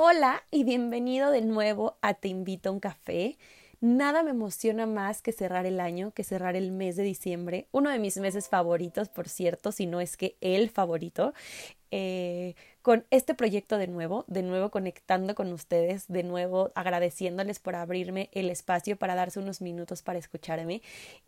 Hola y bienvenido de nuevo a Te invito a un café. Nada me emociona más que cerrar el año, que cerrar el mes de diciembre, uno de mis meses favoritos, por cierto, si no es que el favorito. Eh, con este proyecto de nuevo, de nuevo conectando con ustedes, de nuevo agradeciéndoles por abrirme el espacio para darse unos minutos para escucharme.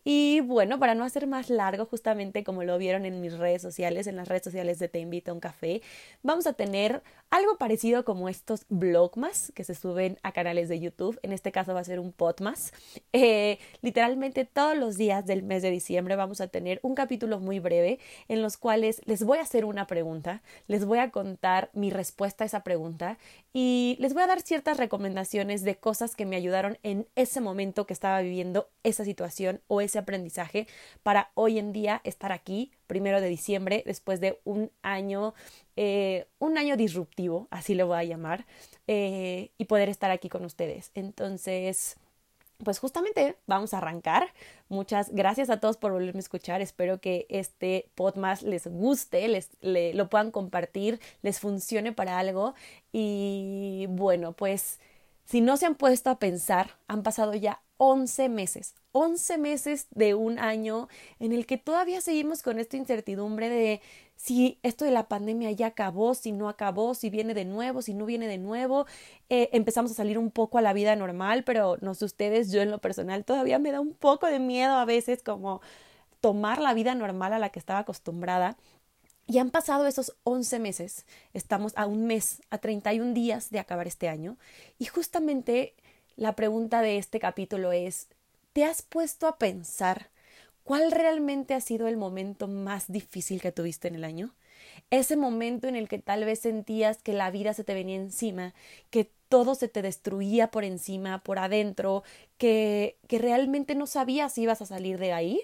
Y bueno, para no hacer más largo, justamente como lo vieron en mis redes sociales, en las redes sociales de Te Invito a un Café, vamos a tener algo parecido como estos blogmas que se suben a canales de YouTube. En este caso va a ser un podmas. Eh, literalmente todos los días del mes de diciembre vamos a tener un capítulo muy breve en los cuales les voy a hacer una pregunta, les voy a contar mi respuesta a esa pregunta y les voy a dar ciertas recomendaciones de cosas que me ayudaron en ese momento que estaba viviendo esa situación o ese aprendizaje para hoy en día estar aquí, primero de diciembre, después de un año, eh, un año disruptivo, así lo voy a llamar, eh, y poder estar aquí con ustedes. Entonces, pues justamente vamos a arrancar. Muchas gracias a todos por volverme a escuchar. Espero que este podcast les guste, les lo puedan compartir, les funcione para algo. Y bueno, pues si no se han puesto a pensar, han pasado ya 11 meses, 11 meses de un año en el que todavía seguimos con esta incertidumbre de si esto de la pandemia ya acabó, si no acabó, si viene de nuevo, si no viene de nuevo. Eh, empezamos a salir un poco a la vida normal, pero no sé ustedes, yo en lo personal todavía me da un poco de miedo a veces como tomar la vida normal a la que estaba acostumbrada. Y han pasado esos 11 meses, estamos a un mes, a 31 días de acabar este año, y justamente la pregunta de este capítulo es, ¿te has puesto a pensar ¿Cuál realmente ha sido el momento más difícil que tuviste en el año? Ese momento en el que tal vez sentías que la vida se te venía encima, que todo se te destruía por encima, por adentro, que, que realmente no sabías si ibas a salir de ahí.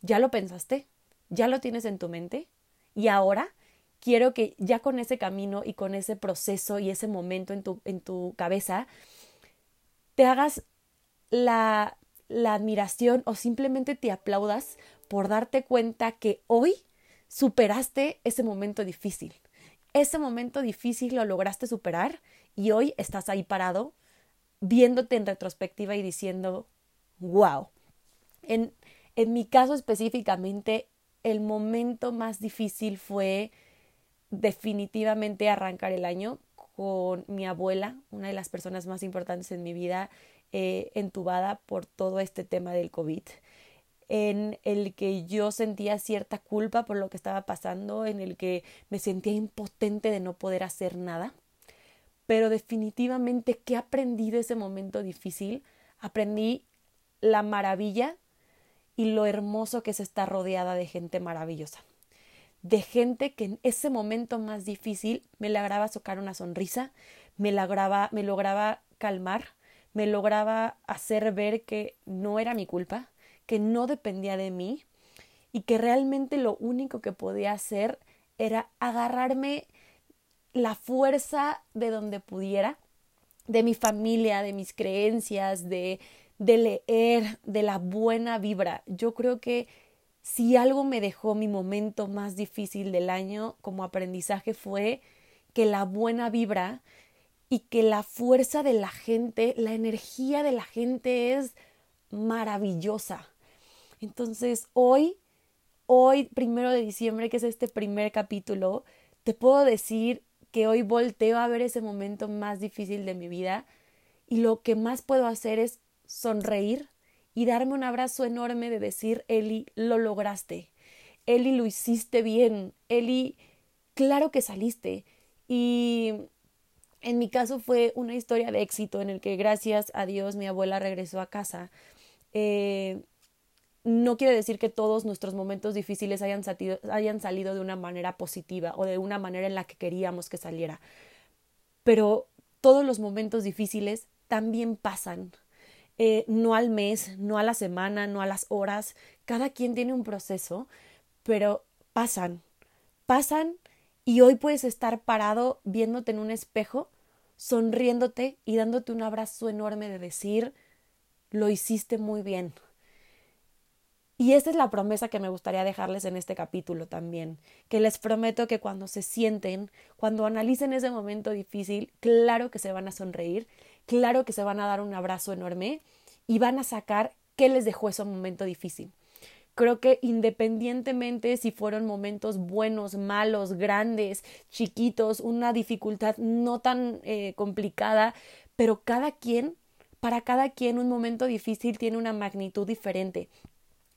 ¿Ya lo pensaste? ¿Ya lo tienes en tu mente? Y ahora quiero que ya con ese camino y con ese proceso y ese momento en tu, en tu cabeza, te hagas la, la admiración o simplemente te aplaudas por darte cuenta que hoy superaste ese momento difícil. Ese momento difícil lo lograste superar y hoy estás ahí parado viéndote en retrospectiva y diciendo, wow. En, en mi caso específicamente, el momento más difícil fue definitivamente arrancar el año con mi abuela, una de las personas más importantes en mi vida, eh, entubada por todo este tema del COVID, en el que yo sentía cierta culpa por lo que estaba pasando, en el que me sentía impotente de no poder hacer nada. Pero definitivamente, ¿qué aprendí de ese momento difícil? Aprendí la maravilla y lo hermoso que es estar rodeada de gente maravillosa. De gente que en ese momento más difícil me lograba sacar una sonrisa, me lograba, me lograba calmar, me lograba hacer ver que no era mi culpa, que no dependía de mí y que realmente lo único que podía hacer era agarrarme la fuerza de donde pudiera, de mi familia, de mis creencias, de, de leer, de la buena vibra. Yo creo que si algo me dejó mi momento más difícil del año como aprendizaje fue que la buena vibra y que la fuerza de la gente, la energía de la gente es maravillosa. Entonces, hoy, hoy, primero de diciembre, que es este primer capítulo, te puedo decir que hoy volteo a ver ese momento más difícil de mi vida y lo que más puedo hacer es sonreír y darme un abrazo enorme de decir, Eli, lo lograste. Eli, lo hiciste bien. Eli, claro que saliste. Y en mi caso fue una historia de éxito en el que gracias a Dios mi abuela regresó a casa. Eh, no quiere decir que todos nuestros momentos difíciles hayan, hayan salido de una manera positiva o de una manera en la que queríamos que saliera, pero todos los momentos difíciles también pasan. Eh, no al mes, no a la semana, no a las horas. Cada quien tiene un proceso, pero pasan. Pasan y hoy puedes estar parado viéndote en un espejo, sonriéndote y dándote un abrazo enorme de decir, lo hiciste muy bien. Y esa es la promesa que me gustaría dejarles en este capítulo también, que les prometo que cuando se sienten, cuando analicen ese momento difícil, claro que se van a sonreír, claro que se van a dar un abrazo enorme y van a sacar qué les dejó ese momento difícil. Creo que independientemente si fueron momentos buenos, malos, grandes, chiquitos, una dificultad no tan eh, complicada, pero cada quien, para cada quien un momento difícil tiene una magnitud diferente.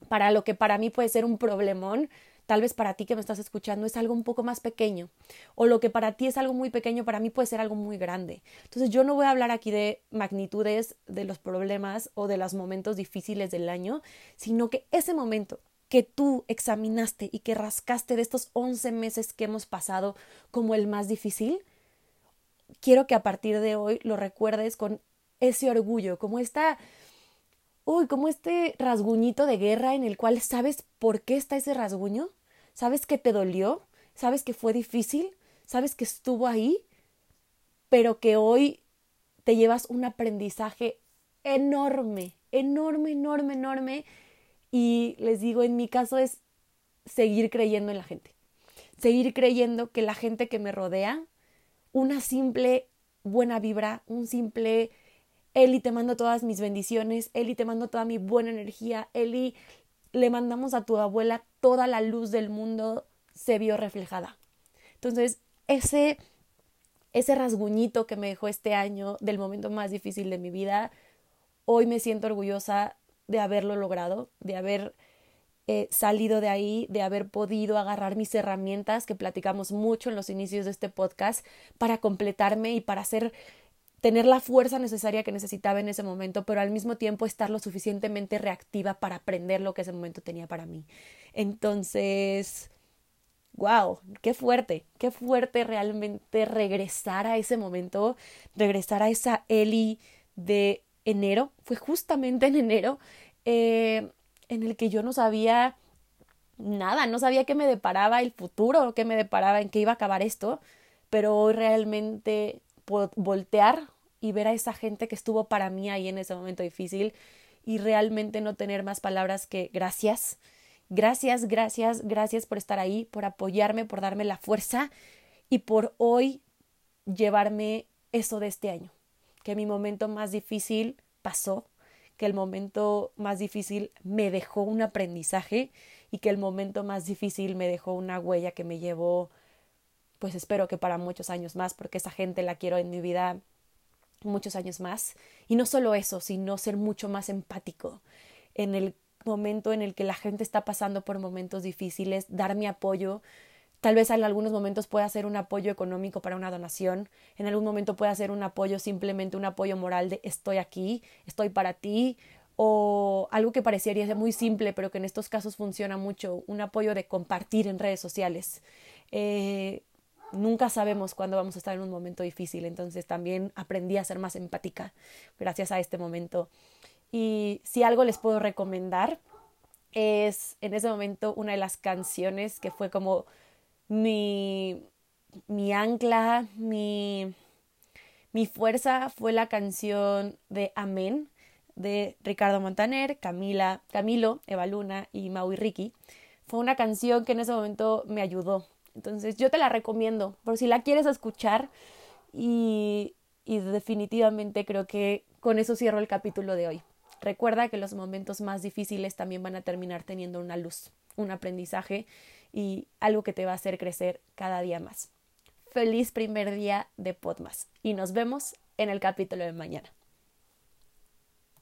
Para lo que para mí puede ser un problemón, tal vez para ti que me estás escuchando es algo un poco más pequeño, o lo que para ti es algo muy pequeño, para mí puede ser algo muy grande. Entonces yo no voy a hablar aquí de magnitudes de los problemas o de los momentos difíciles del año, sino que ese momento que tú examinaste y que rascaste de estos 11 meses que hemos pasado como el más difícil, quiero que a partir de hoy lo recuerdes con ese orgullo, como esta uy, como este rasguñito de guerra en el cual sabes por qué está ese rasguño, sabes que te dolió, sabes que fue difícil, sabes que estuvo ahí, pero que hoy te llevas un aprendizaje enorme, enorme, enorme, enorme. Y les digo, en mi caso es seguir creyendo en la gente, seguir creyendo que la gente que me rodea, una simple buena vibra, un simple Eli, te mando todas mis bendiciones, Eli, te mando toda mi buena energía, Eli, le mandamos a tu abuela toda la luz del mundo, se vio reflejada. Entonces, ese, ese rasguñito que me dejó este año del momento más difícil de mi vida, hoy me siento orgullosa de haberlo logrado, de haber eh, salido de ahí, de haber podido agarrar mis herramientas que platicamos mucho en los inicios de este podcast para completarme y para hacer tener la fuerza necesaria que necesitaba en ese momento, pero al mismo tiempo estar lo suficientemente reactiva para aprender lo que ese momento tenía para mí. Entonces, wow, qué fuerte, qué fuerte realmente regresar a ese momento, regresar a esa Eli de enero, fue justamente en enero eh, en el que yo no sabía nada, no sabía qué me deparaba el futuro, qué me deparaba, en qué iba a acabar esto, pero hoy realmente voltear y ver a esa gente que estuvo para mí ahí en ese momento difícil y realmente no tener más palabras que gracias. Gracias, gracias, gracias por estar ahí, por apoyarme, por darme la fuerza y por hoy llevarme eso de este año. Que mi momento más difícil pasó, que el momento más difícil me dejó un aprendizaje y que el momento más difícil me dejó una huella que me llevó pues espero que para muchos años más, porque esa gente la quiero en mi vida muchos años más. Y no solo eso, sino ser mucho más empático en el momento en el que la gente está pasando por momentos difíciles, dar mi apoyo. Tal vez en algunos momentos pueda ser un apoyo económico para una donación, en algún momento pueda ser un apoyo simplemente un apoyo moral de estoy aquí, estoy para ti, o algo que parecería muy simple, pero que en estos casos funciona mucho, un apoyo de compartir en redes sociales. Eh, nunca sabemos cuándo vamos a estar en un momento difícil, entonces también aprendí a ser más empática gracias a este momento. Y si algo les puedo recomendar es en ese momento una de las canciones que fue como mi, mi ancla, mi, mi fuerza fue la canción de Amén de Ricardo Montaner, Camila, Camilo, Eva Luna y Maui Ricky. Fue una canción que en ese momento me ayudó entonces yo te la recomiendo por si la quieres escuchar y, y definitivamente creo que con eso cierro el capítulo de hoy. Recuerda que los momentos más difíciles también van a terminar teniendo una luz, un aprendizaje y algo que te va a hacer crecer cada día más. Feliz primer día de Podmas y nos vemos en el capítulo de mañana.